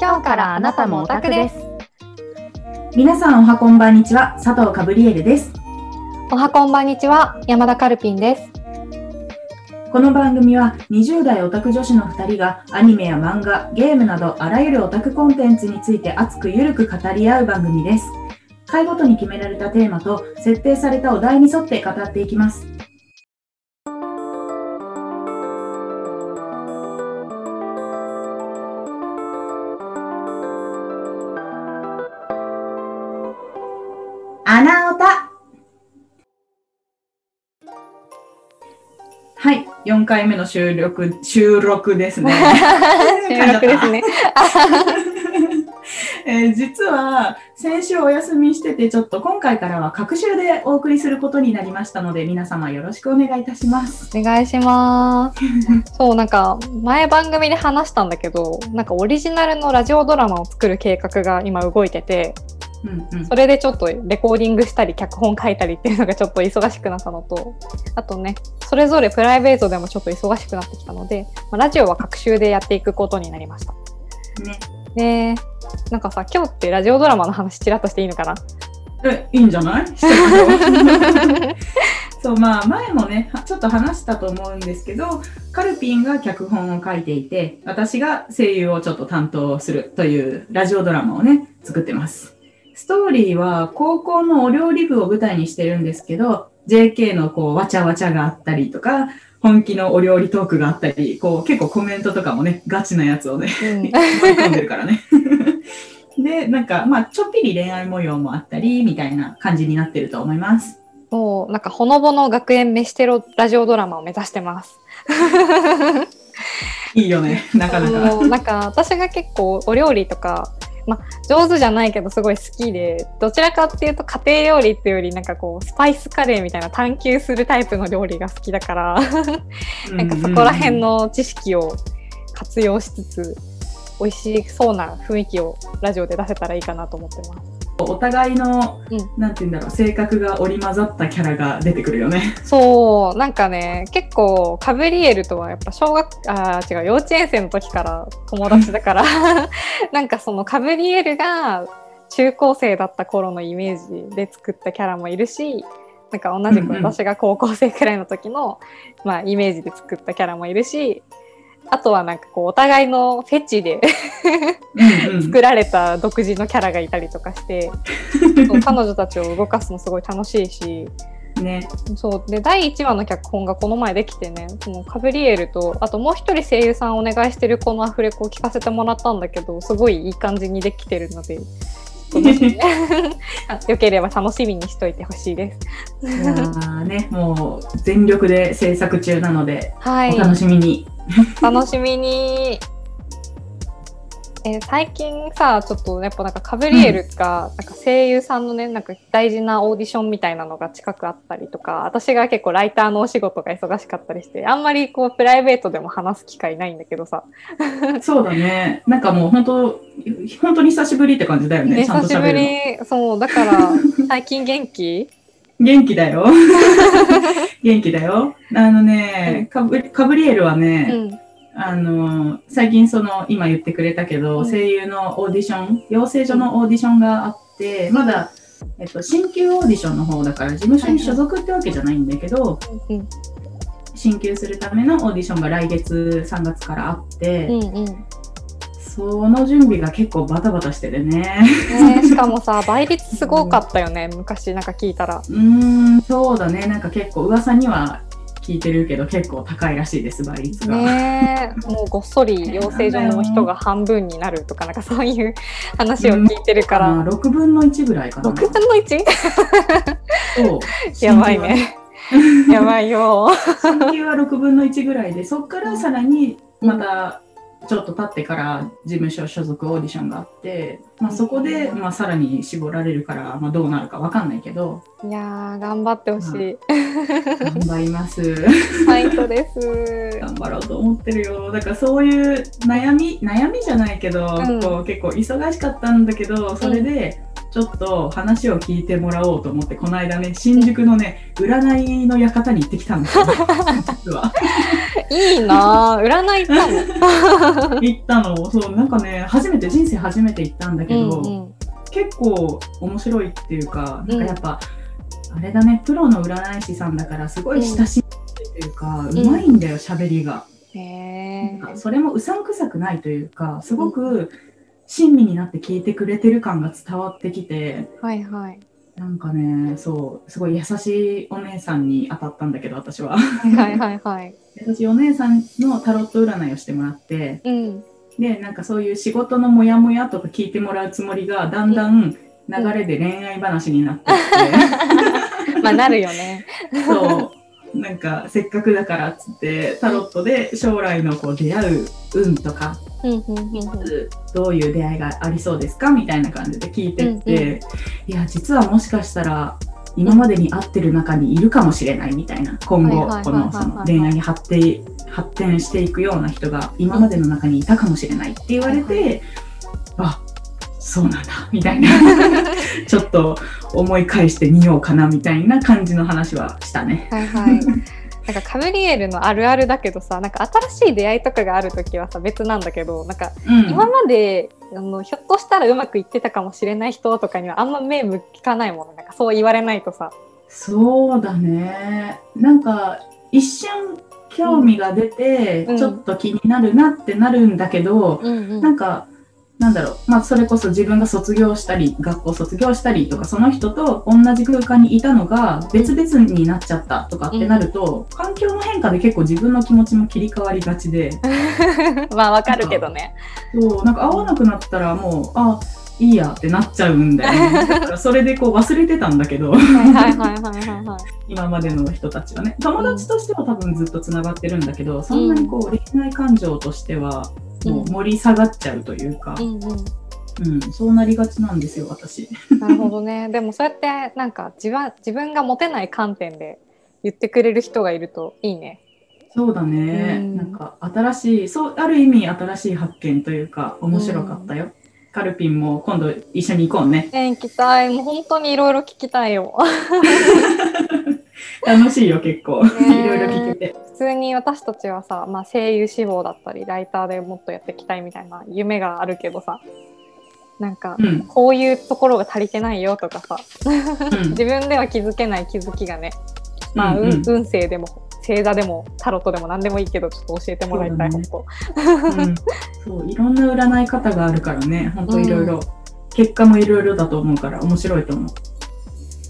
今日からあなたもオタクです。皆さんおはこんばんにちは佐藤かぶりえるですおはこんばんにちは、山田カルピンです。この番組は20代オタク女子の2人がアニメや漫画ゲームなどあらゆるオタクコンテンツについて熱くゆるく語り合う番組です回ごとに決められたテーマと設定されたお題に沿って語っていきます回目の収録、収録ですね。収録ですね。えー実は先週お休みしててちょっと今回からは隔週でお送りすることになりましたので皆様よろしくお願いいたします。お願いします。そう、なんか前番組で話したんだけど、なんかオリジナルのラジオドラマを作る計画が今動いてて、うんうん。それでちょっとレコーディングしたり脚本書いたりっていうのがちょっと忙しくなったのとあとねそれぞれプライベートでもちょっと忙しくなってきたので、まあラジオは各週でやっていくことになりました。ね、でなんかさ今日ってラジオドラマの話ちらっとしていいのかな？えいいんじゃない？そうまあ前もねはちょっと話したと思うんですけどカルピンが脚本を書いていて私が声優をちょっと担当するというラジオドラマをね作ってます。ストーリーは高校のお料理部を舞台にしてるんですけど JK のこうわちゃわちゃがあったりとか本気のお料理トークがあったりこう結構コメントとかもねガチなやつをねうん盛り込んでるからね。でなんかまあちょっぴり恋愛模様もあったりみたいな感じになってると思います。そうなんかほのぼの学園飯テロラジオドラマを目指してます。いいよねなかなか。なんか私が結構お料理とか、ま、上手じゃないけどすごい好きでどちらかっていうと家庭料理っていうよりなんかこうスパイスカレーみたいな探求するタイプの料理が好きだから。なんかそこら辺の知識を活用しつつ美味しそうな雰囲気をラジオで出せたらいいかなと思ってます。お互いの、うんなんて言うんだろう性格が織り交ざったキャラが出てくるよね。そうなんかね結構カブリエルとはやっぱ小学あー違う幼稚園生の時から友達だから なんかそのカブリエルが中高生だった頃のイメージで作ったキャラもいるしなんか同じくうんうん私が高校生くらいの時の、まあ、イメージで作ったキャラもいるしあとはなんかこうお互いのフェチで 作られた独自のキャラがいたりとかして彼女たちを動かすのすごい楽しいし。ね、そうで第1話の脚本がこの前できてねそのカブリエルとあともう一人声優さんお願いしてるこのアフレコを聞かせてもらったんだけどすごいいい感じにできてるので よければ楽しみにしといてほしいです。いやーねもう全力で制作中なので、はいお楽しみに。楽しみにえー最近さちょっとやっぱなんかカブリエルが、なんか声優さんのねなんか大事なオーディションみたいなのが近くあったりとか私が結構ライターのお仕事が忙しかったりしてあんまりこうプライベートでも話す機会ないんだけどさそうだね。なんかもう本当本当に久しぶりって感じだよね。ね久しぶ。りそうだから最近元気？元気だよ。元気だよ。あのね、カブカブリエルはうね、んあの最近その今言ってくれたけど、うん。声優のオーディション養成所のオーディションがあってまだ、えっと、新旧オーディションの方だから事務所に所属ってわけじゃないんだけど、うん。進級するためのオーディションが来月3月からあって、うんうん。その準備が結構バタバタしててね。ねしかもさ倍率すごかったよね昔なんか聞いたら。うーんそうだね。なんか結構噂には聞いてるけど結構高いらしいです倍率が。ねえ。もうごっそり養成所の人が半分になるとかなんかそういう話を聞いてるから、まあ6分の1ぐらいかな。6分の 1? そう。やばいね。やばいよ。は6分の1ぐらいでそこからさらにまたちょっと経ってから事務所所属オーディションがあって、まあ、そこで、まあ、さらに絞られるから、まあ、どうなるかわかんないけど。いやー頑張ってほしい。頑張ります。ファイトです。頑張ろうと思ってるよ。だからそういう悩み悩みじゃないけど、うん。こう結構忙しかったんだけどそれでちょっと話を聞いてもらおうと思ってこの間ね新宿のね占いの館に行ってきたんですよ実は。いいなぁ占い行ったの？行ったの。そう、なんかね、初めて、人生初めて行ったんだけど、うんうん。結構面白いっていうか、なんかやっぱ、あれだね、プロの占い師さんだから、すごい親しいっていうか、うまいんだよ、喋りが。へなんかそれもうさんくさくないというか、すごく親身になって聞いてくれてる感が伝わってきて、ーはいはい。なんかね、そう、すごい優しいお姉さんに当たったんだけど、私は。はいはいはい。優しいお姉さんのタロット占いをしてもらって、うん。で、なんかそういう仕事のモヤモヤとか聞いてもらうつもりが、だんだん流れで恋愛話になってって、まあなるよね。そう、なんかせっかくだからっつって、タロットで将来のこう出会う運とか、うんうんうんうん。どういう出会いがありそうですかみたいな感じで聞いてって、いや、実はもしかしたら、今までに会ってる中にいるかもしれないみたいな今後このその恋愛に発展発展していくような人が今までの中にいたかもしれないって言われて、あそうなんだみたいな。ちょっと思い返してみようかなみたいな感じの話はしたね。はいはい。なんかカブリエルのあるあるだけどさなんか新しい出会いとかがある時はさ別なんだけどなんかうん、今まであのひょっとしたらうまくいってたかもしれない人とかにはあんま目向かないものなんかそう言われないとさ。そうだね。なんか一瞬興味が出て、うん。ちょっと気になるなってなるんだけど、うん。なんか、なんだろう、まあ、それこそ自分が卒業したり、学校卒業したりとか、その人と同じ空間にいたのが別々になっちゃったとかってなると、環境の変化で結構自分の気持ちも切り替わりがちで、まあわかるけどね。そう、なんか会わなくなったらもう、あ、いいやってなっちゃうんだよね。それでこう忘れてたんだけど、はいはいはいはいはいはい。今までの人たちはね。友達としては多分ずっとつながってるんだけど、そんなにこう恋愛感情としては、もう盛り下がっちゃうというか、うんうん。うん、そうなりがちなんですよ、私。なるほどね。でもそうやってなんか自分自分が持てない観点で言ってくれる人がいるといいね。そうだね、うんなんか新しい、そう、ある意味新しい発見というか、面白かったよ。カルピンも今度一緒に行こうね。えー、行きたい。もう本当にいろいろ聞きたいよ。楽しいよ、結構。いねろいろ聞けて。普通に私たちはさ、まあ、声優志望だったりライターでもっとやっていきたいみたいな夢があるけどさなんかうん。こういうところが足りてないよとかさうん 自分では気づけない気づきがね、まあうんうん運運勢でも星座でもタロットでも何でもいいけどちょっと教えてもらいたい、そう本うん。そう、いろんな占い方があるからね、本当いろいろ。結果もいろいろだと思うから面白いと思う。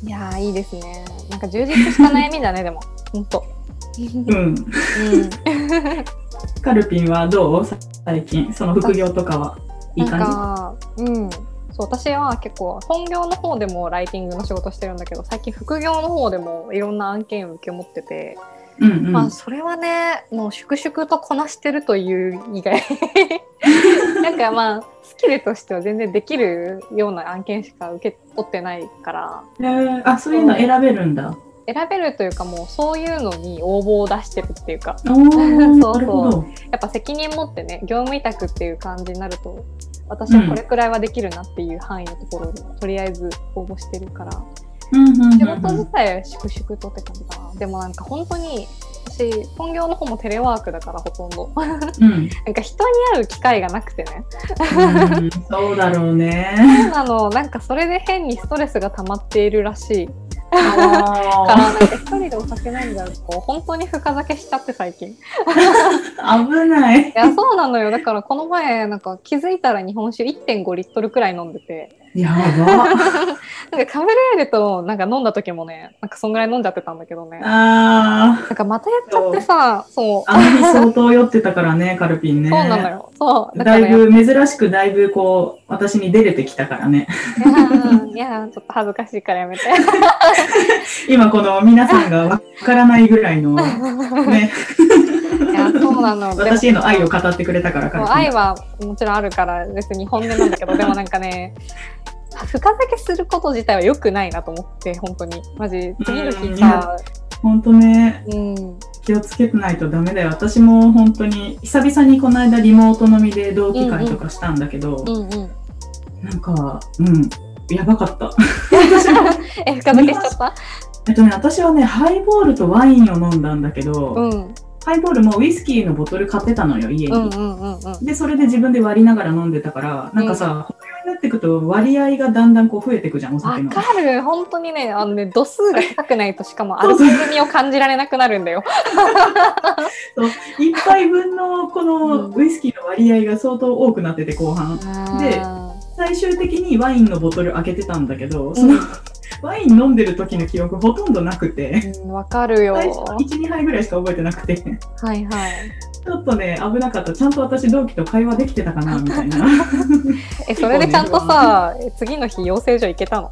当いやーいいですね。なんか充実した悩みだねでも。本当うん。うん。カルピンはどう？最近、その副業とかはいいなん感かうん。そう私は結構本業の方でもライティングの仕事してるんだけど最近副業の方でもいろんな案件を受け持ってて、じうんうん。まあそれはねもう粛々とこなしてるという以外。なんかまあスキルとしては全然できるような案件しか受け取ってないから。へー。あ、そういうの選べるんだ。選べるというかもうそういうのに応募を出してるっていうか。そうそう。やっぱ責任持ってね業務委託っていう感じになると私はこれくらいはできるなっていう範囲のところにとりあえず応募してるから仕事自体は粛々とって感じかなでもなんか本当に私本業の方もテレワークだからほとんど。うん。なんか人に会う機会がなくてね。うん。そうだろう そうね。なの。なんかそれで変にストレスが溜まっているらしい。からあなんか一人でお酒飲んじゃうと本当に深酒しちゃって最近。危ない。やそうなのよ。だからこの前なんか気づいたら日本酒1.5リットルくらい飲んでてやば。なんかカブレールとなんか飲んだ時もねなんかそんぐらい飲んじゃってたんだけどね。なあんかまたやっちゃってさそう。あ、あの日相当酔ってたからね、カルピンね。そうなのよ。そう。だかだいぶ珍しくだいぶこう私に出れてきたからね。いやちょっと恥ずかしいからやめて。今この皆さんがわからないぐらいのね、い やそうなの。私への愛を語ってくれたから。愛はもちろんあるから別に本音なんだけど でもなんかね深酒すること自体は良くないなと思って本当に。マジ次の日さ本当ね、うん。気をつけてないとダメだよ。私も本当に久々にこの間リモート飲みで同期会とかしたんだけど、うんうん。なんか、うん、やばかった。え深酒しちゃった？えっとね、私はね、ハイボールとワインを飲んだんだけど、うんハハイボールもウイスキーのボトル買ってたのよ、家に。うんうんうんうん。で、それで自分で割りながら飲んでたから、なんかさ、ほになってくと割合がだんだんこう増えてくじゃん、おわ酒の。かる本当にねあのね度数が高くないとしかも アルコール味を感じられなくなるんだよ。一杯分のこのうんウイスキーの割合が相当多くなってて後半。であ最終的にワインのボトル開けてたんだけど、ーそのワイン飲んでる時の記憶ほとんどなくて、うんわかるよ。最初1、2杯ぐらいしか覚えてなくて、ちはいはい。ょっとね、危なかった。ちゃんと私同期と会話できてたかな、みたいな。えそれでちゃんとさえ次の日養成所行けたの？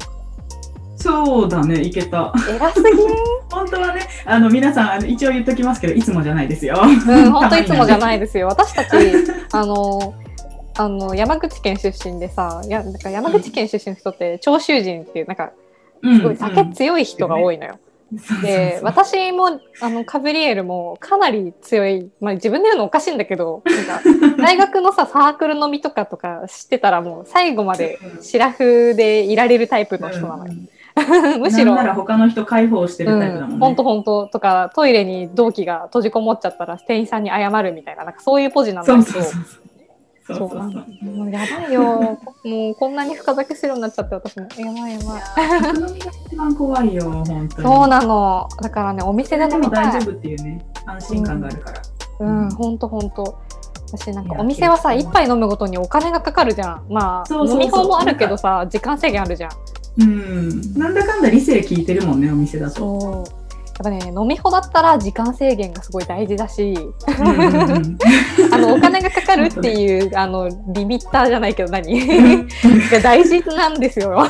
そうだね、いけた。偉すぎ 本当はね、あの皆さんあの一応言っときますけど、いつもじゃないですよ。うん本当いつもじゃい。ないですよ。私たちあのあの山口県出身でさやなんか山口県出身の人って長州人っていうなんかすごい酒強い人が多いのよ。で私もあのカブリエルもかなり強い、まあ、自分で言うのおかしいんだけどなんか 大学のさサークル飲みとかとか知ってたらもう最後までシラフでいられるタイプの人なのよ。むしろなら他の人解放してるタイプだもんね。本当本当とかトイレに同期が閉じこもっちゃったら店員さんに謝るみたいななんかそういうポジなんだけどそうそうそう。そうそうなのもうやばいよ もうこんなに深酒するようになっちゃって私もやばいやばい酒飲みが一番怖いよ、本当に。そうなのだからねお店でで飲みたいも大丈夫っていうね、安心感があるから。うん、ほんとほんと。私なんかお店はさ、一杯飲むごとにお金がかかるじゃん。まあ、そうそうそう飲み放もあるけどさ、時間制限あるじゃん。うん。なんだかんだ理性聞いてるもんね、お店だと。そう。やっぱね、飲み放だったら時間制限がすごい大事だし、うんうんうんあの、お金がかかるっていう、あの、リミッターじゃないけど何？が大事なんですよ。あ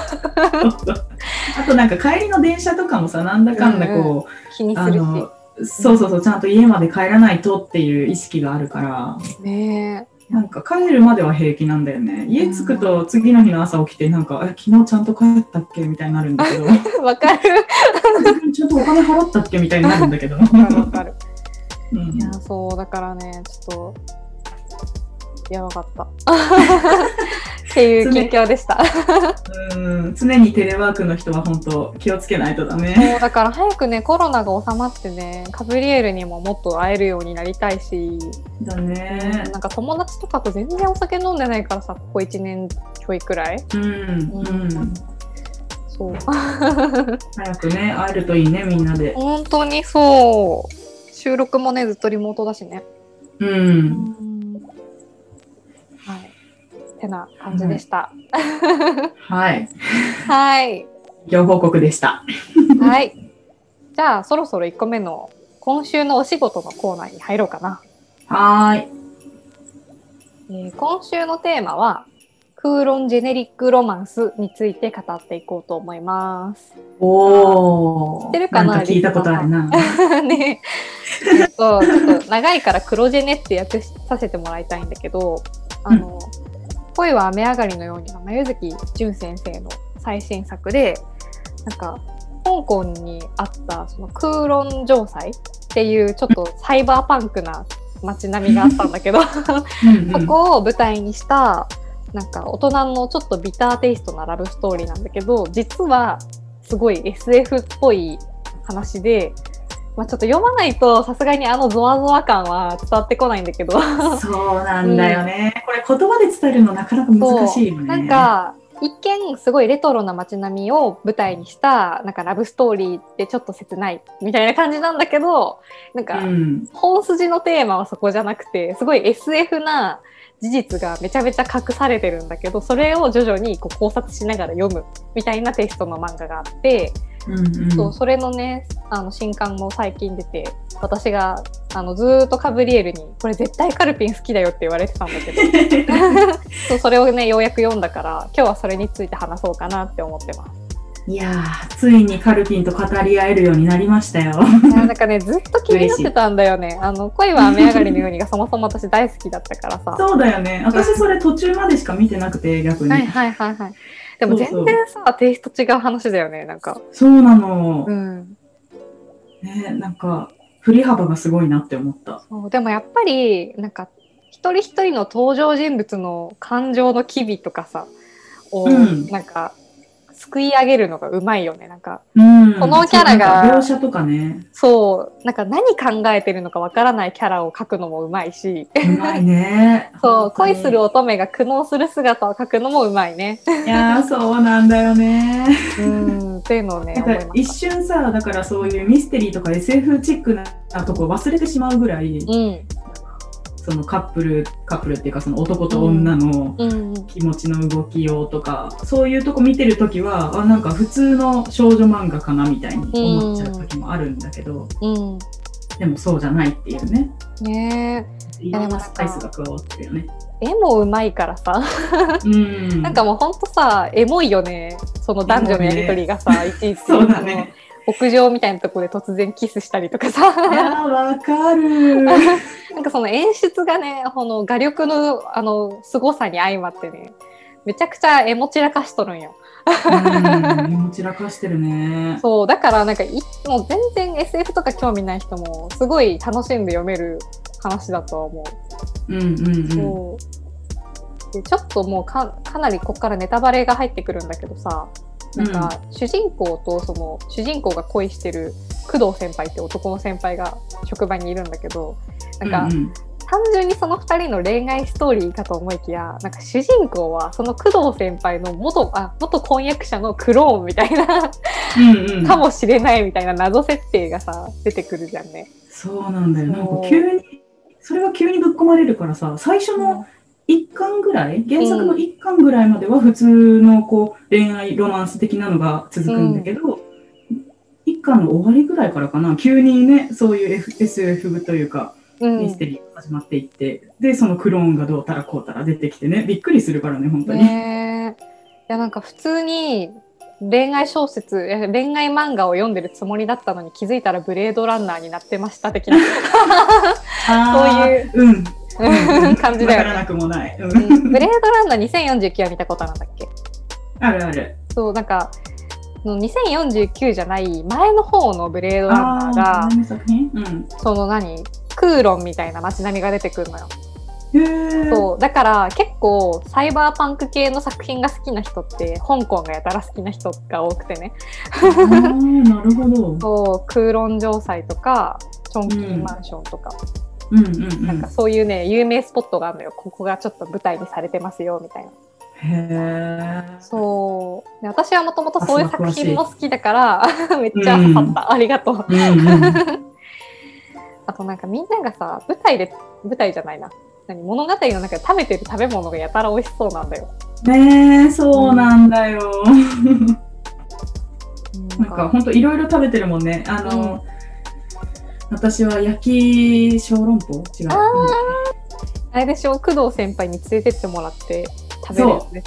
となんか帰りの電車とかもさ、なんだかんだこう、あ気にするし。の、そうそうそう、ちゃんと家まで帰らないとっていう意識があるから、ねなんか帰るまでは平気なんだよね。家着くと次の日の朝起きて、なんか、え、昨日ちゃんと帰ったっけみたいになるんだけど、え。わかる。ちゃんとお金払ったっけみたいになるんだけど。わかるわかる。うんいや、そう、だからね、ちょっと、やばかった。っていう近況でした。うん常にテレワークの人は本当気をつけないとだね。だから早くねコロナが収まってねカブリエルにももっと会えるようになりたいし、だね。なんか友達とかと全然お酒飲んでないからさここ1年ちょいくらいうん、うん。そう早くね、会えるといいね、みんなで。本当にそう収録もねずっとリモートだしねうん。はいてな感じでした、はい。はい情報告でした。はいじゃあそろそろ1個目の今週のお仕事のコーナーに入ろうかなはーい。えー今週のテーマは空論ジェネリックロマンスについて語っていこうと思います。おー。知ってるかなんか聞いたことあるな。ねえちょっと長いから黒ジェネって訳させてもらいたいんだけどあの、恋は雨上がりのようにの眉月淳先生の最新作でなんか香港にあったその空論城塞っていうちょっとサイバーパンクな街並みがあったんだけどそこを舞台にしたなんか大人のちょっとビターテイストなラブストーリーなんだけど実はすごい SF っぽい話で、まあ、ちょっと読まないとさすがにあのゾワゾワ感は伝わってこないんだけどそうなんだよね。これ言葉で伝えるのなかなか難しいよね。なんか一見すごいレトロな街並みを舞台にしたなんかラブストーリーってちょっと切ないみたいな感じなんだけどなんかうん。本筋のテーマはそこじゃなくてすごい SF な事実がめちゃめちゃ隠されてるんだけどそれを徐々にこう考察しながら読むみたいなテイストの漫画があって、うんうんそうそれのねあの新刊も最近出て私があのずーっとカブリエルに「これ絶対カルピン好きだよ」って言われてたんだけど そうそれをねようやく読んだから今日はそれについて話そうかなって思ってます。いやー、ついにカルピンと語り合えるようになりましたよ。なんかねずっと気になってたんだよね。あの恋は雨上がりのようにがそもそも私大好きだったからさ。そうだよね。私それ途中までしか見てなくて、逆に。はいはいはいはい。でも全然さ、テイスト違う話だよね、なんか。そうなの。うん。ね、なんか、振り幅がすごいなって思った。そうでもやっぱり、なんか、一人一人の登場人物の感情の機微とかさ、を、うんなんか、すくい上げるのがうまいよね。なんかうん。このキャラが描写とかね、そうなんか何考えてるのかわからないキャラを描くのもうまいし。うまいね。そう恋するお乙女が苦悩する姿を描くのもうまいね。いやー、そうなんだよね。うんっていうのをね一瞬さ、だからそういうミステリーとか SF チックなとこ忘れてしまうぐらい、たうんそのカップル、カップルっていうかその男と女のうん気持ちの動きようとか、そういうとこ見てるときは、あ、なんか普通の少女漫画かなみたいに思っちゃうときもあるんだけど、うんでもそうじゃないっていうね。ねいろんなスパイスが加わってるよね。え絵もうまいからさうん。なんかもうほんとさエモいよねその男女のやりとりがさ、いちいちそうだね。屋上みたいなところで突然キスしたりとかいさやー、わかる。なんかその演出がねこの画力のあの凄さに相まってねめちゃくちゃエモ散らかしとるんようん、も散らかしてるね。そうだからなんかいもう全然 SF とか興味ない人もすごい楽しんで読める話だとは思ううんうんうん。そうでちょっともうかかなりここからネタバレが入ってくるんだけどさなんか主人公とその主人公が恋してる工藤先輩って男の先輩が職場にいるんだけどなんかうんうん。単純にその2人の恋愛ストーリーかと思いきやなんか主人公はその工藤先輩の元あ元婚約者のクローンみたいなうんうん。かもしれないみたいな謎設定がさ出てくるじゃんね。そうなんだよ。なんか急に、それが急にぶっ込まれるからさ、最初の1巻ぐらい、原作の1巻ぐらいまでは普通のこう恋愛ロマンス的なのが続くんだけど、1巻の終わりぐらいからかな、急にね、そういう F SF というか、うん。ミステリーが始まっていって、で、そのクローンがどうたらこうたら出てきてね、びっくりするからね、本当に。ねえ。いやなんか普通に恋愛小説恋愛漫画を読んでるつもりだったのに気づいたらブレードランナーになってました的な。そういう。うん、感じだよねわからなくもない。ブレードランナー2049は見たことあるんだっけ？あるある。そうなんかその2049じゃない前の方のブレードランナーあがあ、何の作品？うん。その何？クーロンみたいな街並みが出てくるのよ。へえ。そうだから結構サイバーパンク系の作品が好きな人って香港がやたら好きな人が多くてねなるほど。そうクーロン城塞とかチョンキーマンションとか、うんうんうん。なんかそういうね有名スポットがあるのよここがちょっと舞台にされてますよみたいな。へえ。そうで私はもともとそういう作品も好きだから めっちゃ刺さった、ありがとう。うんうん。あとなんかみんながさ舞台で舞台じゃないな何物語の中で食べてる食べ物がやたら美味しそうなんだよ。ねえ、そうなんだよ。ななんか本当いろいろ食べてるもんね。あの、私は焼き小籠包？違う。ああれでしょ？工藤先輩に連れてってもらって食べるやつね。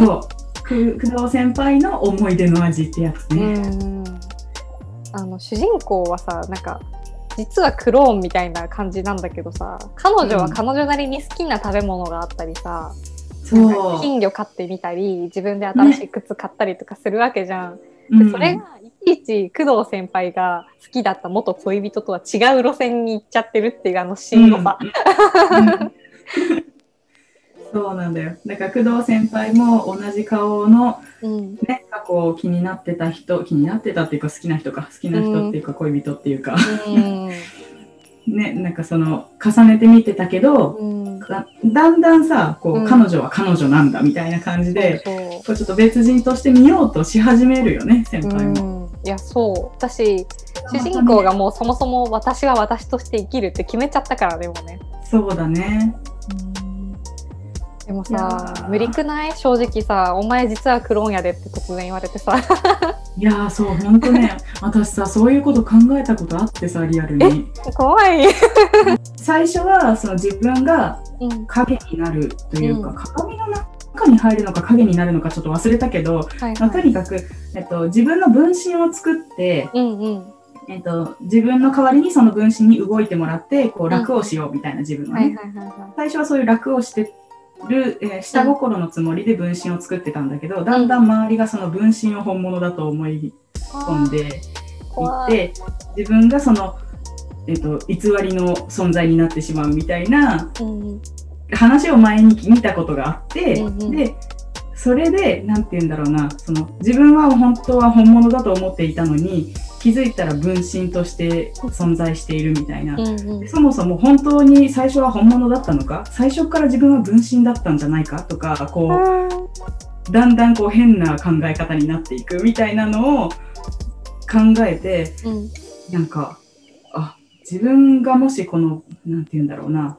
うんそう。く工藤先輩の思い出の味ってやつうね。んあの主人公はさなんか実はクローンみたいな感じなんだけどさ彼女は彼女なりに好きな食べ物があったりさ、なん。金魚飼ってみたり自分で新しい靴買ったりとかするわけじゃん。うんでそれがいち工藤先輩が好きだった元恋人とは違う路線に行っちゃってるっていうあのしんどさ。うん。うん。そうなんだよ。だから工藤先輩も同じ顔のうん。ね、過去を気になってた人、気になってたっていうか好きな人か、好きな人っていうか恋人っていうか、うん。ね、なんかその重ねて見てたけど、うん。だだんだんさ、こう、うん。彼女は彼女なんだみたいな感じで、こうちょっと別人として見ようとし始めるよね、先輩も。うん、いやそう。私主人公がもうそもそも私は私として生きるって決めちゃったからでもね、そうだね。でもさー。無理くない？正直さ「お前実はクローンやで」って突然言われてさ。いやー、そう、ほんとね、私さ、そういうこと考えたことあってさ、リアルに。怖い、最初は、その自分がうん。影になるというか、うん。鏡の中に入るのか影になるのかちょっと忘れたけど、はいまあ、とはいにかく、えっと、自分の分身を作って、うんうん。えっと、自分の代わりにその分身に動いてもらってこう楽をしようみたいな自分はね、最初はそういう楽をしてる、えー下心のつもりで分身を作ってたんだけど、だんだん周りがその分身を本物だと思いい込んでいって自分がその、えっと、偽りの存在になってしまうみたいなうん話を前に見たことがあって、うんうん。でそれでなんて言うんだろうなその自分は本当は本物だと思っていたのに気づいたら分身として存在しているみたいな、うんうん。そもそも本当に最初は本物だったのか？最初から自分は分身だったんじゃないか？とかこうだんだんこう変な考え方になっていくみたいなのを考えてうん。なんかあ自分がもしこのなんて言うんだろうな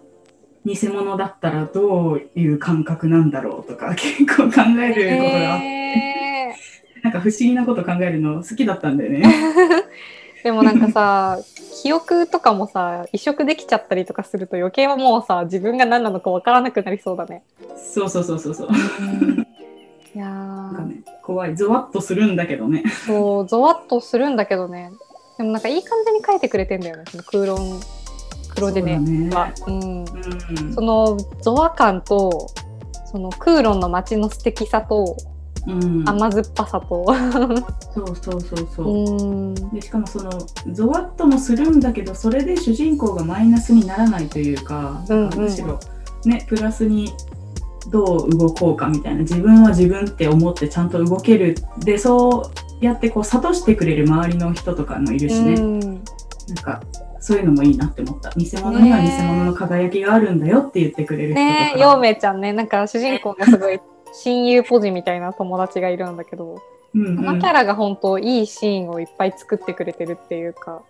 偽物だったらどういう感覚なんだろうとか 結構考えることがあって、へなんか不思議なこと考えるの好きだったんだよね。ー でもなんかさ記憶とかもさ移植できちゃったりとかすると余計はもうさ自分が何なのかわからなくなりそうだね。そうそうそうそうそう。いやーなんかね怖いゾワッとするんだけどね。そうゾワッとするんだけどねでもなんかいい感じに書いてくれてんだよねその空論黒ジェネは。うん。うん。そのゾワ感とそのクーロンの街の素敵さとうん、甘酸っぱさと、そうそうそうそう。うん、でしかもそのゾワッともするんだけどそれで主人公がマイナスにならないというか、うんうん。むしろねプラスにどう動こうかみたいな自分は自分って思ってちゃんと動ける。でそうやってこう諭してくれる周りの人とかもいるしね、うん。なんかそういうのもいいなって思った。偽物には偽物の輝きがあるんだよって言ってくれる人とか、ねえ、ヨウメイちゃんね、なんか主人公がすごい親友ポジみたいな友達がいるんだけど、うんうん。このキャラが本当いいシーンをいっぱい作ってくれてるっていうか、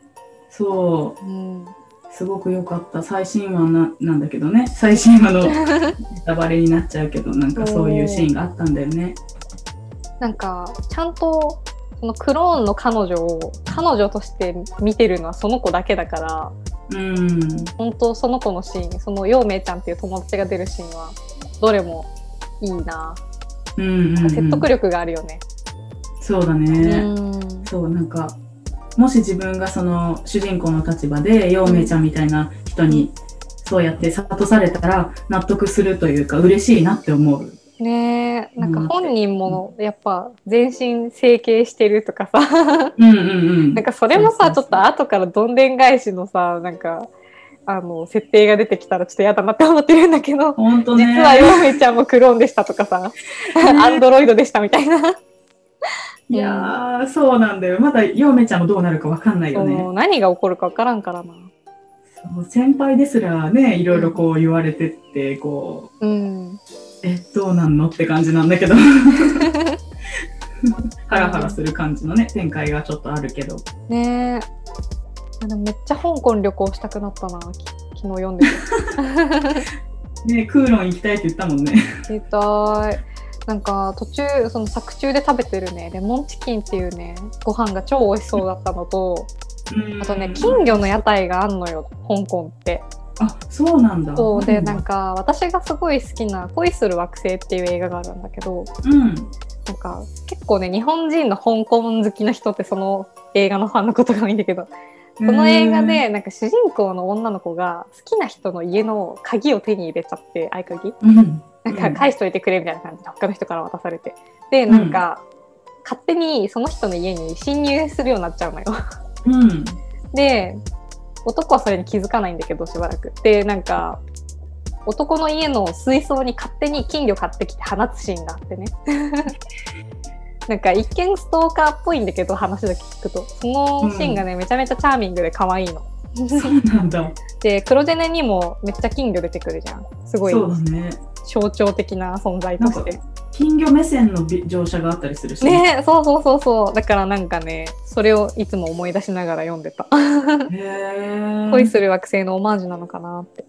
そう。うん、すごく良かった。最新話ななんだけどね。最新話のネタバレになっちゃうけどなんかそういうシーンがあったんだよね。なんかちゃんとそのクローンの彼女を彼女として見てるのはその子だけだから、うん。本当その子のシーン、そのヨウメイちゃんっていう友達が出るシーンはどれもいいな、うんうんうん。説得力があるよね。そうだうね、ん、そうなんかもし自分がその主人公の立場で陽明ちゃんみたいな人にそうやって諭されたら納得するというか嬉しいなって思う。ねえなんかうん本人もやっぱ全身整形してるとかさうんうんうん。なんかそれもさちょっと後からどんでん返しのさなんかあの設定が出てきたらちょっと嫌だなって思ってるんだけど、本当ね。実はヨウメちゃんもクローンでしたとかさ、アンドロイドでしたみたいな、いやーそうなんだよ。まだ陽明ちゃんもどうなるかわかんないよね。何が起こるか分からんからな。そう先輩ですらねいろいろこう言われてってこううん、えどうなんのって感じなんだけど。ハラハラする感じのね展開がちょっとあるけど。ねえ。あでもめっちゃ香港旅行したくなったなき昨日読んでて。ねクーロン行きたいって言ったもんね。言いたい。なんか途中その作中で食べてるねレモンチキンっていうねご飯が超美味しそうだったのとあとね金魚の屋台があんのよ香港ってあそうなんだ。そうでなんかか私がすごい好きな「恋する惑星」っていう映画があるんだけどうん。なんか結構ね日本人の香港好きな人ってその映画のファンのことが多いんだけどその映画でなんか主人公の女の子が好きな人の家の鍵を手に入れちゃって合鍵？うん。なんか返しといてくれみたいな感じで他の人から渡されて。でなんか、勝手にその人の家に侵入するようになっちゃうのよ。うん。で男はそれに気づかないんだけどしばらく。でなんか男の家の水槽に勝手に金魚買ってきて放つシーンがあってね。なんか一見ストーカーっぽいんだけど話だけ聞くとそのシーンがね、めちゃめちゃチャーミングで可愛いの。そうなんだ。で黒ジェネにもめっちゃ金魚出てくるじゃん。すごいそうだね。象徴的な存在として。金魚目線のび乗車があったりするし。ねそうそうそうそう。だからなんかねそれをいつも思い出しながら読んでた。恋する惑星のオマージュなのかなって。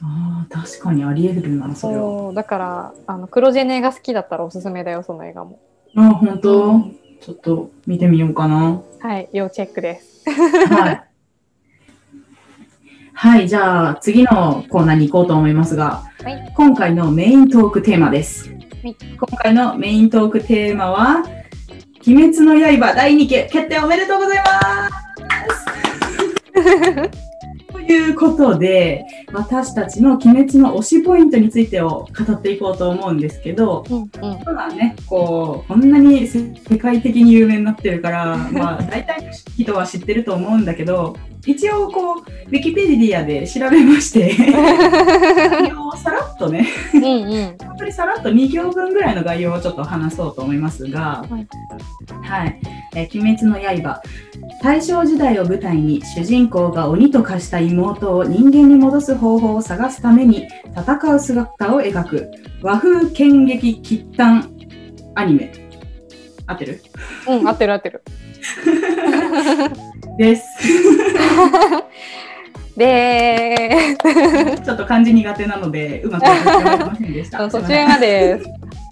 あー確かにありえるなそれは。だからあの黒ジェネが好きだったらおすすめだよその映画も。あ本当、うん。ちょっと見てみようかな。はい要チェックです。はい。はい、じゃあ次のコーナーに行こうと思いますが、はい。今回のメイントークテーマです。い。今回のメイントークテーマは、鬼滅の刃第2期決定おめでとうございます。と いうことで、私たちの鬼滅の推しポイントについてを語っていこうと思うんですけど、うんうん今ね、こう、こんなに世界的に有名になってるから、まあ、大体の人は知ってると思うんだけど、一応こう、ウィキペディアで調べまして、さらっとね、うんうん。本当にさらっと2行分ぐらいの概要をちょっと話そうと思いますが、はいはい、えー鬼滅の刃。大正時代を舞台に主人公が鬼と化した妹を人間に戻す方法を探すために戦う姿を描く和風剣劇喫短アニメ。合ってる？うん、合ってる合ってる。です。で ちょっと漢字苦手なのでうまく伝わりませんでした。途中まで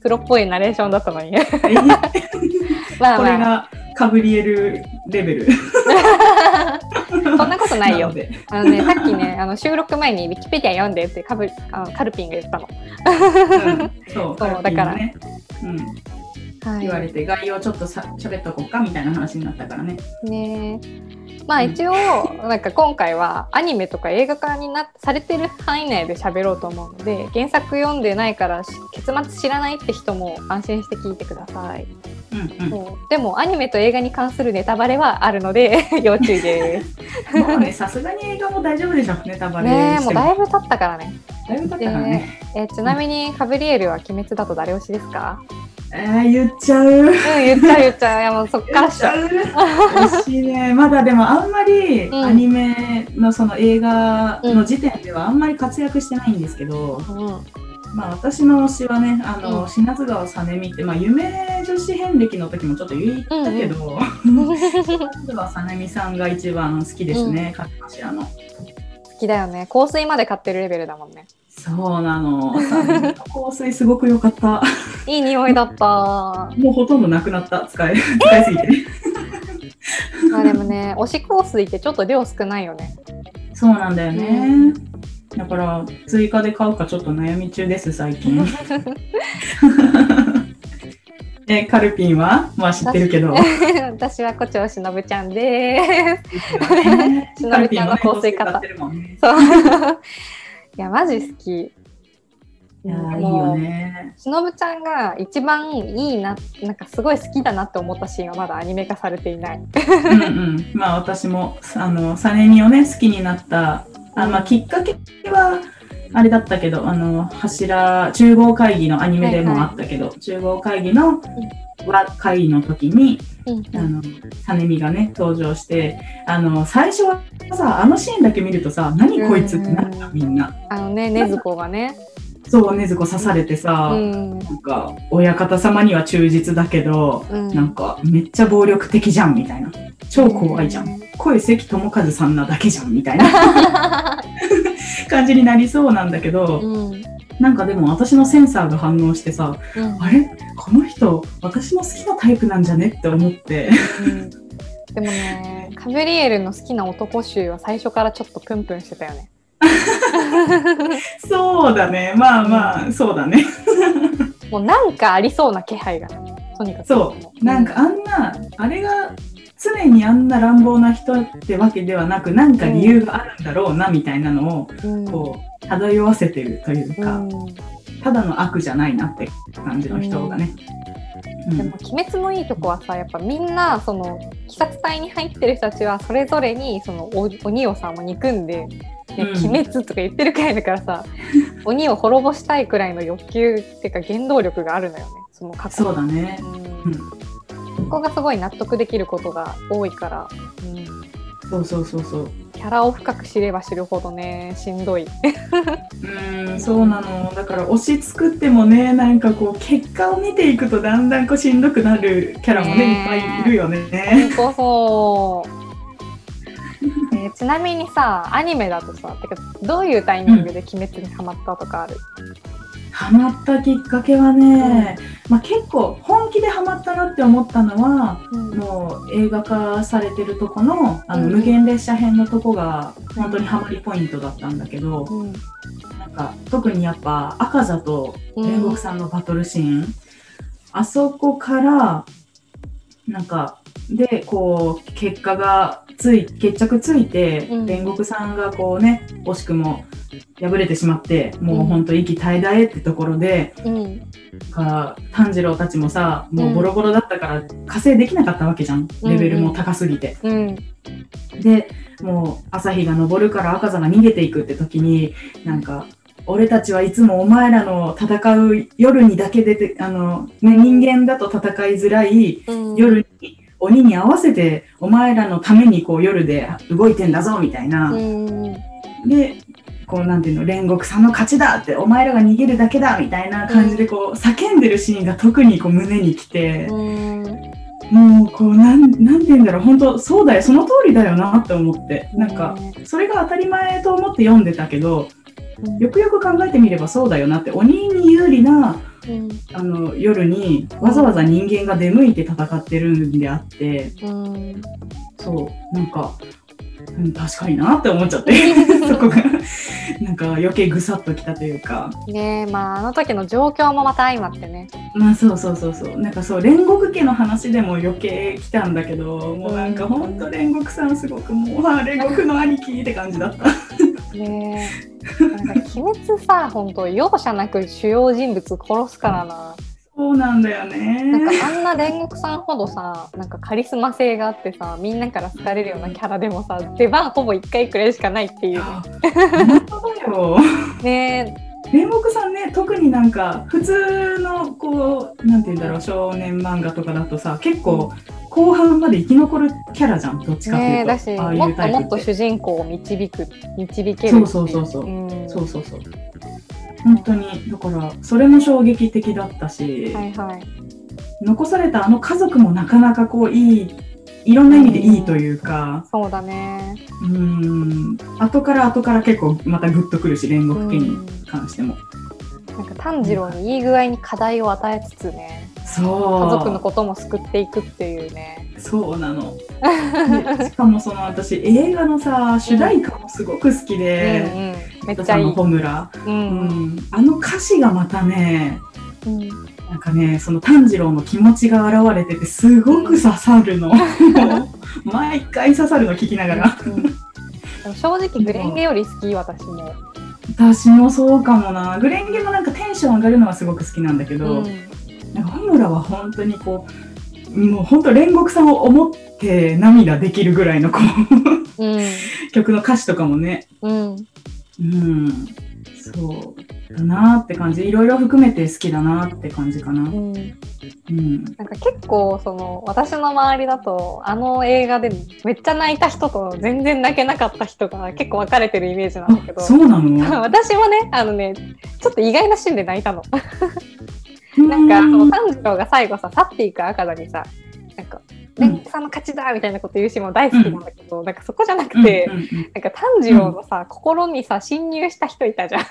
プロっぽいナレーションだったのに。ませんまあこれまあ、がカブリエルレベル。そんなことないよ。あのね、さっきね、あの収録前にウィキペディア読んでってカブあのカルピンが言ったの。うん。そう、そうだから。ね、うん、はい言われて概要ちょっとさ喋っとこうかみたいな話になったからね。ねまあ一応、なんか今回はアニメとか映画化になされてる範囲内で喋ろうと思うので原作読んでないからし結末知らないって人も安心して聞いてください、うんうん。でもアニメと映画に関するネタバレはあるので 要注意ですもうね、さすがに映画も大丈夫でしょ、ネタバレねえもう。だいぶ経ったからねだいぶ経ったからね。えーちなみにカブリエルは鬼滅だと誰推しですか？えー、言っちゃう。うん言っちゃう言っちゃう。いやもうそっからしちゃう言っちゃう。惜しいね。まだでもあんまりうん。アニメのその映画の時点ではあんまり活躍してないんですけど、うん。まあ私の推しはね、あの、うん。品津川さねみって、まあ夢女子遍歴の時もちょっと言ったけど、品津川さねみさんが一番好きですね、勝手柱の。好きだよね。香水まで買ってるレベルだもんねそうなの。香水すごく良かった。いい匂いだったもうほとんどなくなった。使い、使いすぎて。まあでもね推し香水ってちょっと量少ないよねそうなんだよね。だから、追加で買うかちょっと悩み中です、最近。え、カルピンは？まあ知ってるけど。私は胡蝶しのぶちゃんで しのカルピンもね、ぶちゃんの香香水水方そういやマジ好き。いやーいいよね。しのぶちゃんが一番いいななんかすごい好きだなって思ったシーンはまだアニメ化されていない。うんうん。まあ私も、あの、サネミをね、好きになった、あまあきっかけは、あれだったけど、あの、柱、中合会議のアニメでもあったけど、中合会議の和会の時に、うんあの、サネミがね、登場して、あの、最初はさ、あのシーンだけ見るとさ、何こいつってなったみんな。あのね禰豆子がね。そう、ねずこ刺されてさ、うん。なんか、親方様には忠実だけど、うん。なんか、めっちゃ暴力的じゃん、みたいな。超怖いじゃん。声関智和さんなだけじゃん、みたいな。感じになりそうなんだけど、うんなんかでも私のセンサーが反応してさ、うんあれ？この人、私の好きなタイプなんじゃね？って思って。うんでもねカブリエルの好きな男衆は最初からちょっとプンプンしてたよねそうだね。まあまあ、そうだね。もうなんかありそうな気配がとにかくそう。なんかあんな、あれが常にあんな乱暴な人ってわけではなく、なんか理由があるんだろうな、みたいなのを、うん。こう、漂わせてるというか、うん。ただの悪じゃないなって感じの人がね。うん。でも「鬼滅」のいいとこはさやっぱみんなその鬼殺隊に入ってる人たちはそれぞれにそのお鬼をさもう憎んで、ねうん。鬼滅とか言ってるくらいだからさ 鬼を滅ぼしたいくらいの欲求っていうか原動力があるのよね。その過去そうだね。うん。うんそこがすごい納得できることが多いから、うん、そうそうそうそう。キャラを深く知れば知るほどねしんどい。うん、そうなの。だから推し作ってもね、なんかこう、結果を見ていくとだんだんこうしんどくなるキャラもね、ねいっぱいいるよね。本当そう、えーちなみにさアニメだとさてかどういうタイミングで「鬼滅」にハマったとかある、ハマったきっかけはね、まあ結構本気でハマったなって思ったのは、うん。もう映画化されてるとこのあのうん。無限列車編のとこが本当にハマりポイントだったんだけど、うん。なんか特にやっぱ赤座と煉獄さんのバトルシーン、あそこからなんかでこう結果がつい決着ついて、うん。煉獄さんがこうね惜しくも敗れてしまってもううん本当息絶え絶えってところで、うん。か炭治郎たちもさもうボロボロだったから加勢できなかったわけじゃん。レベルも高すぎて。うん。でもう朝日が昇るから赤座が逃げていくって時になんか俺たちはいつもお前らの戦う夜にだけ出てあの、ね、人間だと戦いづらい夜に鬼に合わせてお前らのためにこう夜で動いてんだぞみたいな。でこうなんていうの煉獄さんの勝ちだってお前らが逃げるだけだみたいな感じでこう叫んでるシーンが特にこう胸にきて。もうこうなんなんて言うんだろう本当そうだよその通りだよなって思って。なんかそれが当たり前と思って読んでたけどよくよく考えてみればそうだよなって鬼に有利な、うん、あの夜にわざわざ人間が出向いて戦ってるんであって、うん、そう。なんか、うん、確かになって思っちゃって。そこが。なんか余計ぐさっときたというか。ねまああの時の状況もまた相まってね。まあそうそうそうそう。なんかそう煉獄家の話でも余計来たんだけどもうなんかほん。と煉獄さんすごくもう煉獄の兄貴って感じだったねなんか鬼滅さ本当容赦なく主要人物殺すからな。そうなんだよね。なんかあんな煉獄さんほどさ、なんかカリスマ性があってさ、みんなから好かれるようなキャラでもさ、出番ほぼ1回くらいしかないっていう、ね。本当だよ。ね煉獄さんね特になんか普通のこうなんて言うんだろう少年漫画とかだとさ結構後半まで生き残るキャラじゃんどっちかっていうと、ね、だしもっともっと主人公を導く導ける。そうそうそうそう、うん、そうそうそう。本当にだからそれも衝撃的だったし、はいはい、残されたあの家族もなかなかこういいいろんな意味でいいというか、うん、そうだね。うん。後から後から結構またグッとくるし煉獄家に関しても、なんか炭治郎にいい具合に課題を与えつつね、そう。家族のことも救っていくっていうね。そうなの。しかもその私映画のさ主題歌もすごく好きで、うんうん。めっちゃいい。穂村、うん、うん、あの歌詞がまたね、うん、なんかねその炭治郎の気持ちが現れててすごく刺さるの。毎回刺さるの聞きながら、うん、正直グレンゲより好き私も。私もそうかもな。グレンゲもなんかテンション上がるのはすごく好きなんだけど、穂村は本当にこうもう本当煉獄さんを思って涙できるぐらいのこううん、曲の歌詞とかもね、うん、うん、そうだなって感じ。いろいろ含めて好きだなって感じかな。うん、うん、なんか結構その私の周りだとあの映画でめっちゃ泣いた人と全然泣けなかった人が結構分かれてるイメージなんだけど。そうなの？私もねあのねちょっと意外なシーンで泣いたの。なんかその炭治郎が最後さ去っていく赤座にさなんか蓮さんの勝ちだみたいなこと言うシーンも大好きなんだけど、うん、なんかそこじゃなくて、うんうんうん、なんか炭治郎のさ、うん、心にさ侵入した人いたじゃん。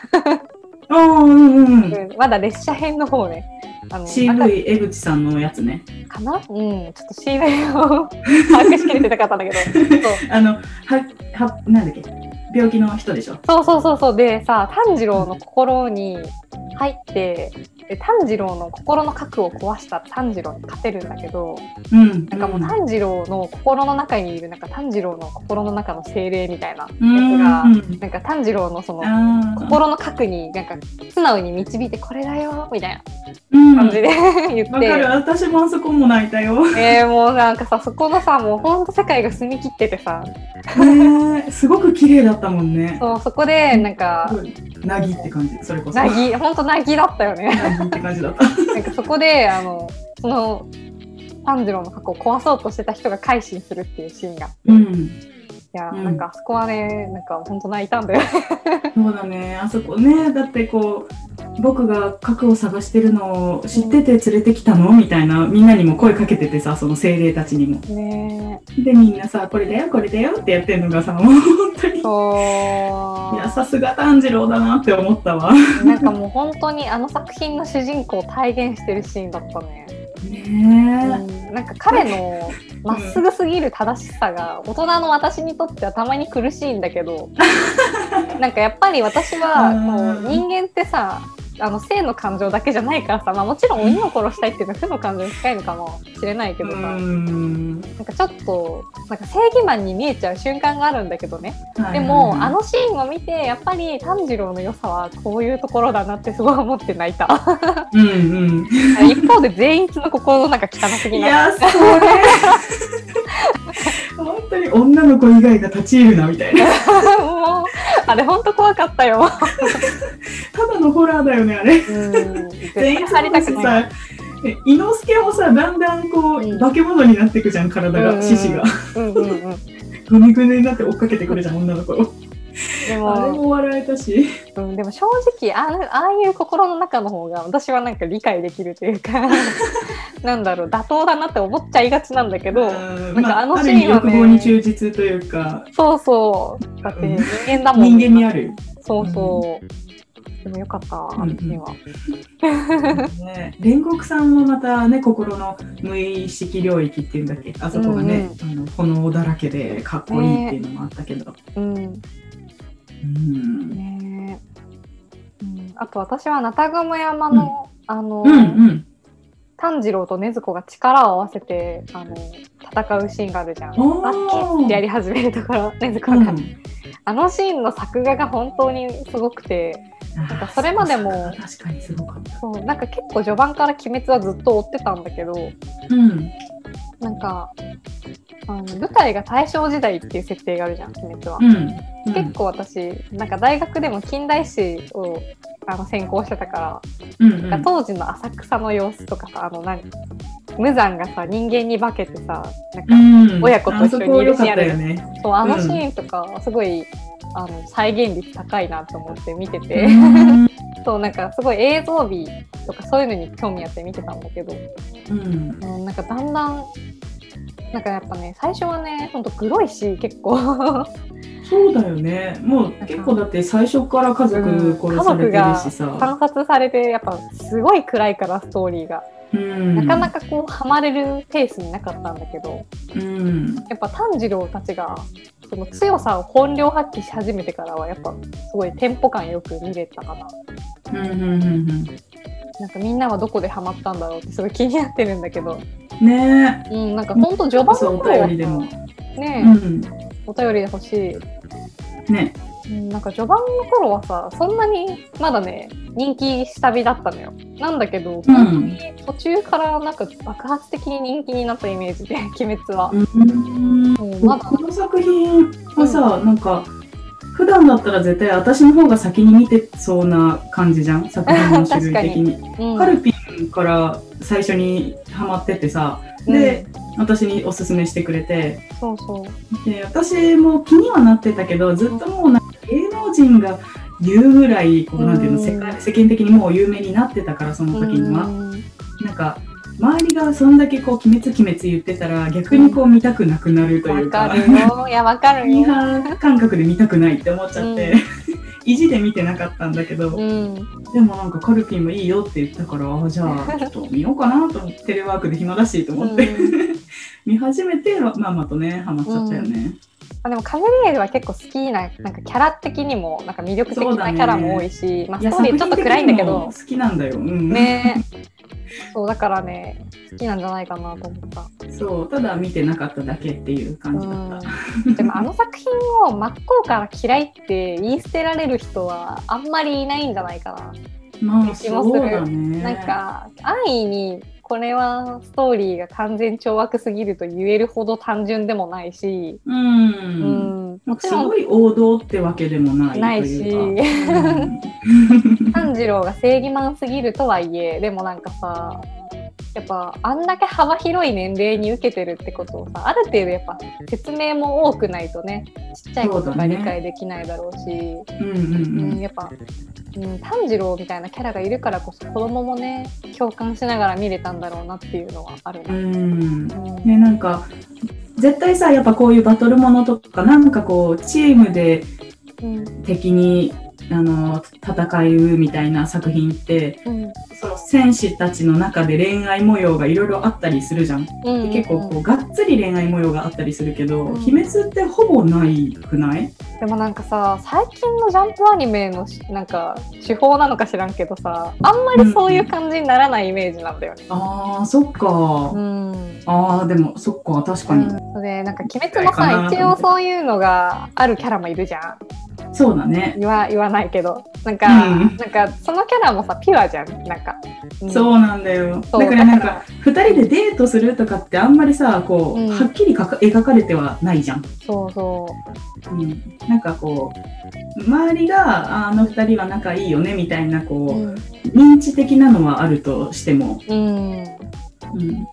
うんうん、まだ列車編の方ね。あの CV 江口さんのやつね。かな？うん、ちょっと CV を把握しきれてなかったんだけど。あの、は、は、なんだっけ？病気の人でしょ？そうそうそうそう。でさ、炭治郎の心に入って、で炭治郎の心の核を壊した炭治郎に勝てるんだけど、うん、なんかもう炭治郎の心の中にいるなんか炭治郎の心の中の精霊みたいなやつが、うん、なんか炭治郎のその心の核になんか素直に導いてこれだよみたいな感じで、うん、言って。わかる。私もあそこも泣いたよ。えー、もうなんかさそこのさもうほんと世界が澄み切っててさ、ね、すごく綺麗だったもんね。そうそこでなんかなぎって感じ。それこそ。なぎほんとなぎだったよね。なんかそこであのその炭治郎の過去を壊そうとしてた人が改心するっていうシーンが。うんいや、うん、なんかあそこはね、なんか本当泣いたんだよ。そうだね、あそこね、だってこう、僕が核を探してるのを知ってて連れてきたの？みたいな、みんなにも声かけててさ、その精霊たちにも。ねで、みんなさ、これだよ、これだよってやってるのがさ、も う本当に。いや、さすが炭治郎だなって思ったわ。なんかもう本当にあの作品の主人公を体現してるシーンだったね。ねえ、うん、なんか彼のまっすぐすぎる正しさが大人の私にとってはたまに苦しいんだけど なんかやっぱり私はこう人間ってさあの性の感情だけじゃないからさ、まあ、もちろん鬼を殺したいっていうのは負の感情に近いのかもしれないけどさなんかちょっとなんか正義マンに見えちゃう瞬間があるんだけどね、でもあのシーンを見てやっぱり炭治郎の良さはこういうところだなってすごい思って泣いた。うん、うん、一方で全員の心の中汚すぎな。いいやそれ。本当に女の子以外が立ち入るなみたいな。もうあれ本当怖かったよ。ただのホラーだよね、あれ。全員入りたくない。伊之助もさ、だんだんこう、うん化け物になっていくじゃん、体が、うんうん獅子が。うんうんうん。ぐねぐねになって追っかけてくるじゃん、女の子を。であれも、も笑えたし。うん、でも正直あああいう心の中の方が私はなんか理解できるというか なんだろう妥当だなって思っちゃいがちなんだけど、うんなんかあのシーンはね欲望に忠実というか、そうそうだってうん人間だもん、人間味ある。そうそう、でもよかったは、ね、煉獄さんもまたね心の無意識領域っていうんだっけ？あそこがね、あの炎だらけでかっこいいっていうのもあったけど、うん。うん。ね。えうん、あと私はナタガム山の、あの、うんうん。炭治郎と禰豆子が力を合わせてあの戦うシーンがあるじゃん。バってやり始めるところ禰豆子が、うん。あのシーンの作画が本当にすごくてなんかそれまでも確かにすごかった。そうなんか結構序盤から「鬼滅」はずっと追ってたんだけどうん。なんかあの舞台が大正時代っていう設定があるじゃん鬼滅は。うん。結構私なんか大学でも近代史をあの専攻してたからうんうん。なんか当時の浅草の様子とかさあの何無惨がさ人間に化けてさなんか、うん。親子と一緒にいるシーンある。そうあのシーンとかすごい、あの再現率高いなと思って見てて、うん。そうなんかすごい映像美とかそういうのに興味あって見てたんだけど、うん。うん、なんかだんだんなんかやっぱね最初はねほんとグロいし結構。そうだよね。もう結構だって最初から家族殺されてるしさ。観察されてやっぱすごい暗いからストーリーが、うん。なかなかこうハマれるペースになかったんだけど。うん。やっぱ炭治郎たちがその強さを本領発揮し始めてからはやっぱすごいテンポ感よく見れたかな。うんうんうんなんかみんなはどこでハマったんだろうってすごい気になってるんだけど、うん。ねうん、なんか本当序盤の頃は便りでも。ね、うん。お便りで欲しい、ね。うん、なんか序盤の頃はさそんなにまだね人気下火だったのよ。なんだけど、うん。途中からなんか爆発的に人気になったイメージで 鬼滅は、うん。まだ。この作品はさ、なんか普段だったら絶対私の方が先に見てそうな感じじゃん？作品の種類的に。うん。カルピンから最初にハマっててさ。で、私におすすめしてくれて。そうそう。で私も気にはなってたけどずっともうなんか芸能人が言うぐらいこうなんていうのうん。世界世間的にもう有名になってたからその時には。うんなんか周りがそんだけこう鬼滅鬼滅言ってたら逆にこう見たくなくなるというか。わかるよいやわかるよ、感覚で見たくないって思っちゃって、うん。意地で見てなかったんだけど、うん、でもなんかカルピンもいいよって言ったからあじゃあちょっと見ようかなと思ってテレワークで暇だしと思って、うん。見始めてまあまあとねハマっちゃったよね。あでもカメリエルは結構好きななんかキャラ的にもなんか魅力的なキャラも多いし、まあ、ストーリーちょっと暗いんだけど好きなんだよ。うん、ねそうだからね好きなんじゃないかなと思った。そうただ見てなかっただけっていう感じだった。うんでもあの作品を真っ向から嫌いって言い捨てられる人はあんまりいないんじゃないかな。まあ気もするそうだね。なんか安易にこれはストーリーが完全懲悪すぎると言えるほど単純でもないし、う。うん。ん、もちろんすごい王道ってわけでもないないとし。うん。炭治郎が正義マンすぎるとはいえ。でもなんかさやっぱあんだけ幅広い年齢に受けてるってことをさある程度やっぱ説明も多くないとねちっちゃいことが理解できないだろうしうんうんううん。ん、やっぱ、うん、炭治郎みたいなキャラがいるからこそ子供もね共感しながら見れたんだろうなっていうのはあるな。うん。うん。ね、なんか絶対さやっぱこういうバトルものとかなんかこうチームでうん。敵にあの戦うみたいな作品ってうん。その戦士たちの中で恋愛模様がいろいろあったりするじゃん。うん。で結構こうがっつり恋愛模様があったりするけど、うん。鬼滅ってほぼないくない？でもなんかさ最近のジャンプアニメのしなんか手法なのか知らんけどさあんまりそういう感じにならないイメージなんだよね。あーそっか、うん。あーでもそっか確かに、うん。でなんか鬼滅もさ一応そういうのがあるキャラもいるじゃん。そうだね。言わ言わないけど。なんか、うん。なんかそのキャラもさピュアじゃん。なんか、うん。そうなんだよ。だからなんか、二人でデートするとかってあんまりさ、こう、うん。はっきりかか描かれてはないじゃん。そうそう。ん。なんかこう、周りが、ああの二人は仲いいよね、みたいな、こう、認知的なのはあるとしても、うん、うん。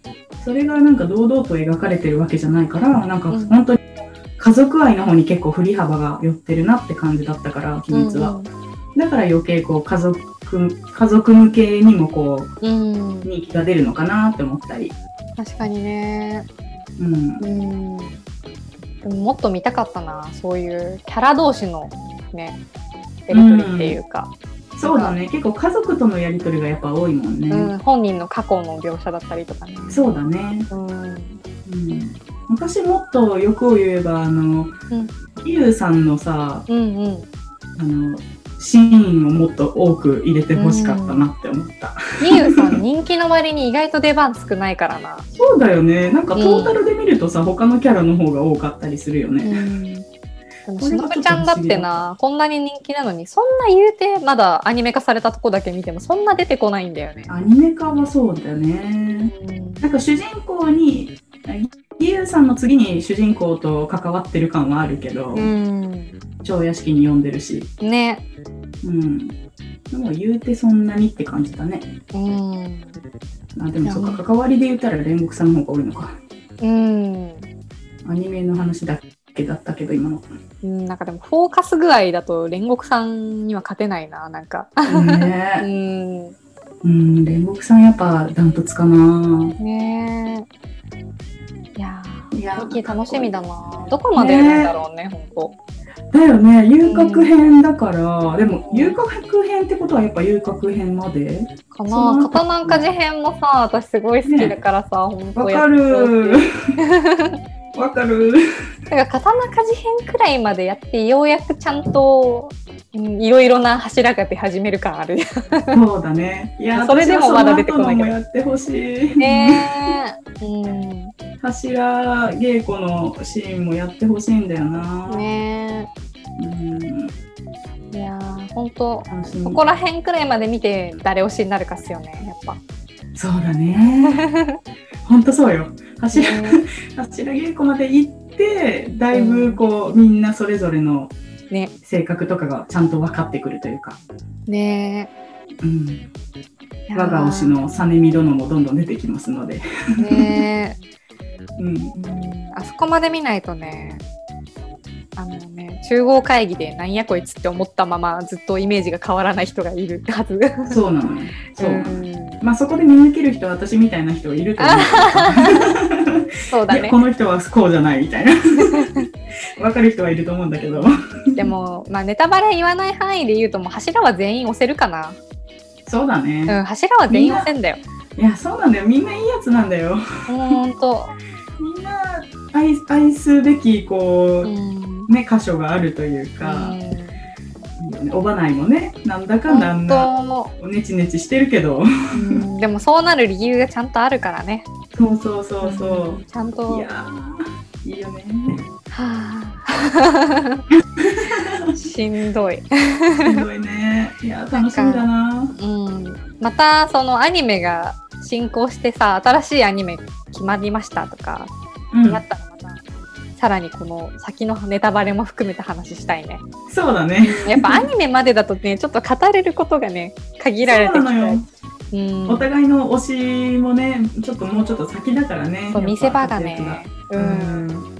それがなんか堂々と描かれてるわけじゃないから、なんかうん。本当に家族愛の方に結構振り幅が寄ってるなって感じだったから、鬼滅は。だから余計こう、家族、家族向けにもこう、うん、うん人気が出るのかなって思ったり。確かにね。うん。うん。でももっと見たかったな。そういうキャラ同士のねやり取りっていうか、そうだね。結構家族とのやりとりがやっぱ多いもんね。うん。本人の過去の描写だったりとかね。そうだね。うん。うん、昔もっと欲を言えば、あの、リュウさんのさ、うんうんあの、シーンをもっと多く入れてほしかったなって思った。みゆさん人気の割に意外と出番少ないからな。そうだよね。なんかトータルで見るとさ、他のキャラの方が多かったりするよね。でもしのぶちゃんだってなこんなに人気なのにそんな言うてまだアニメ化されたとこだけ見てもそんな出てこないんだよね。アニメ化はそうだよね。うんなんか主人公に、さんの次に主人公と関わってる感はあるけど、うん、超屋敷に呼んでるし。ね。うん。でも言うてそんなにって感じだね。うん。あでもそっか、関わりで言ったら煉獄さんの方が多いのか。うん。アニメの話だけだったけど、今の。うんなんかでもフォーカス具合だと煉獄さんには勝てないななんか。うねえ。ん。うん、煉獄さんやっぱダントツかな。ねえ。いやーいや人気楽しみだな。どこまでやるんだろうね本だよね、遊郭編だから、でも遊郭編ってことはやっぱ遊郭編まで。当。かな。刀なんか事変もさ私すごい好きだからさ、本当わかる。わかる。だから刀鍛冶編くらいまでやってようやくちゃんと、うんいろいろな柱が出始める感あるそうだね。いや、それでもまだ出てこないけどやってほしい。ねえ、うん、柱稽古のシーンもやってほしいんだよな。ねうん、えいやー本当ここら辺くらいまで見て誰推しになるかっすよねやっぱ。そうだね。ほんとそうよ。柱、ね 柱稽古まで行って、だいぶこう、みんなそれぞれのね性格とかがちゃんと分かってくるというか。ねうん、我が推しの実見殿もどんどん出てきますので。ね うん、あそこまで見ないとねあのね中合会議でなんやこいつって思ったままずっとイメージが変わらない人がいるはず。そうなのよ。そうなの。んまあそこで見抜ける人は私みたいな人いると思うそうだねこ。の人はこうじゃないみたいな 分かる人はいると思うんだけどでも、まあ、ネタバレ言わない範囲で言うともう柱は全員押せるかな。そうだね、うん、柱は全員押せんだよ。いやそうなんだよみんないいやつなんだよほんと。みんな愛愛すべきこうう、ん。ね箇所があるというか、おばないもねなんだかんだあんなほんとネチネチしてるけどうんでもそうなる理由がちゃんとあるからね。そうそうそうそんちゃんう、と。いやーいいよねはあ しんどい。すごいねいや楽しみだなうん。またそのアニメが進行してさ新しいアニメ決まりましたとか、うんなったらさらにこの先のネタバレも含めて話したいね。そうだね。やっぱアニメまでだとねちょっと語れることがね限られてきたそうん。お互いの推しもねちょっともうちょっと先だからね。見せ場がね。うん。うん。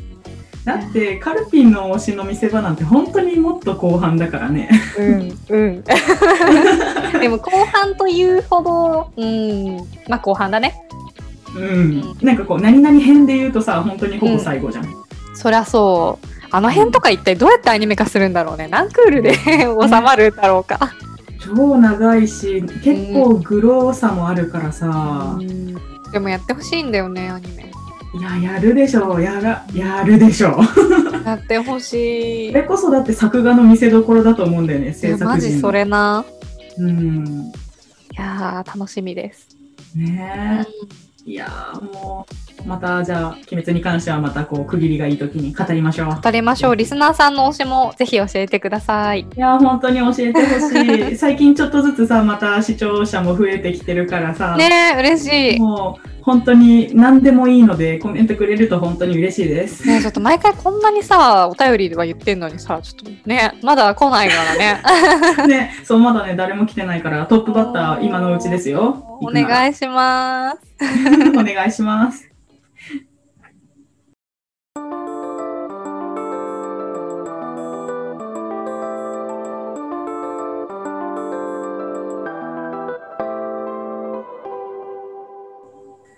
だってカルピンの推しの見せ場なんて本当にもっと後半だからね。うんうん。でも後半というほどうん。まあ後半だね。うん。なんかこう何々編で言うとさ本当にほぼ最後じゃん、そりゃそう。あの辺とか一体どうやってアニメ化するんだろうね。何クールで収まるだろうか、超長いし結構グローさもあるからさ、うん。でもやってほしいんだよねアニメ。いややるでしょやらやるでしょ やってほしい。それこそだって作画の見せどころだと思うんだよねい制やマジそれな。うん。いやー楽しみです、ねえ。いやーもう、またじゃあ、鬼滅に関してはまたこう、区切りがいい時に語りましょう。語りましょう。リスナーさんの推しもぜひ教えてください。いやー本当に教えてほしい。最近ちょっとずつさ、また視聴者も増えてきてるからさ、ねえ、嬉しい。もう本当に何でもいいのでコメントくれると本当に嬉しいです。ねえちょっと毎回こんなにさ、お便りでは言ってんのにさ、ちょっとね、まだ来ないからね。ね、そうまだね誰も来てないからトップバッター今のうちですよ。おい。願いします。お願いします。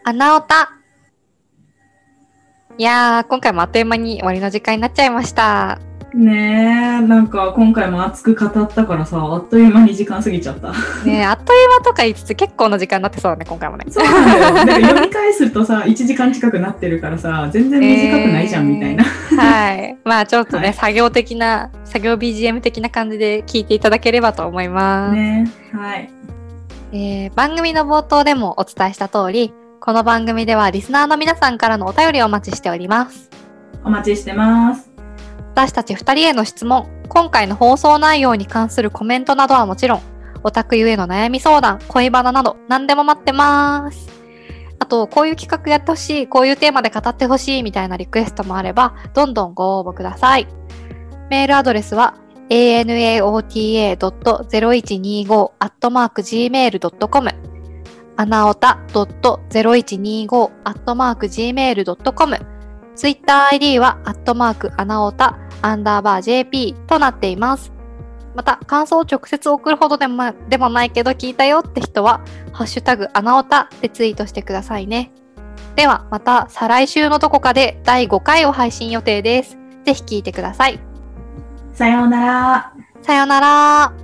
穴おた。いやー、今回もあっという間に終わりの時間になっちゃいました。ねえ、なんか今回も熱く語ったからさ、あっという間に時間過ぎちゃった。ねえ、あっという間とか言いつつ結構な時間になってそうだね、今回もね。そうなんだよ。読み返すとさ、1時間近くなってるからさ、全然短くないじゃんみたいな。はい。まあちょっとね、はい作業的な、作業 BGM 的な感じで聞いていただければと思います。ねはい。えー番組の冒頭でもお伝えした通り、この番組ではリスナーの皆さんからのお便りをお待ちしております。お待ちしてます。私たち2人への質問、今回の放送内容に関するコメントなどはもちろん、オタクゆえの悩み相談、恋バナなど何でも待ってます。あと、こういう企画やってほしい、こういうテーマで語ってほしいみたいなリクエストもあれば、どんどんご応募ください。メールアドレスは anaota.0125-gmail.com アナオタ .0125-gmail.com ツイッター ID は、アットマーク、アナオタ、アンダーバー JP となっています。また、感想を直接送るほどでもでもないけど聞いたよって人は、ハッシュタグ、アナオタでツイートしてくださいね。では、また、再来週のどこかで第5回を配信予定です。ぜひ聞いてください。さようなら。さようなら。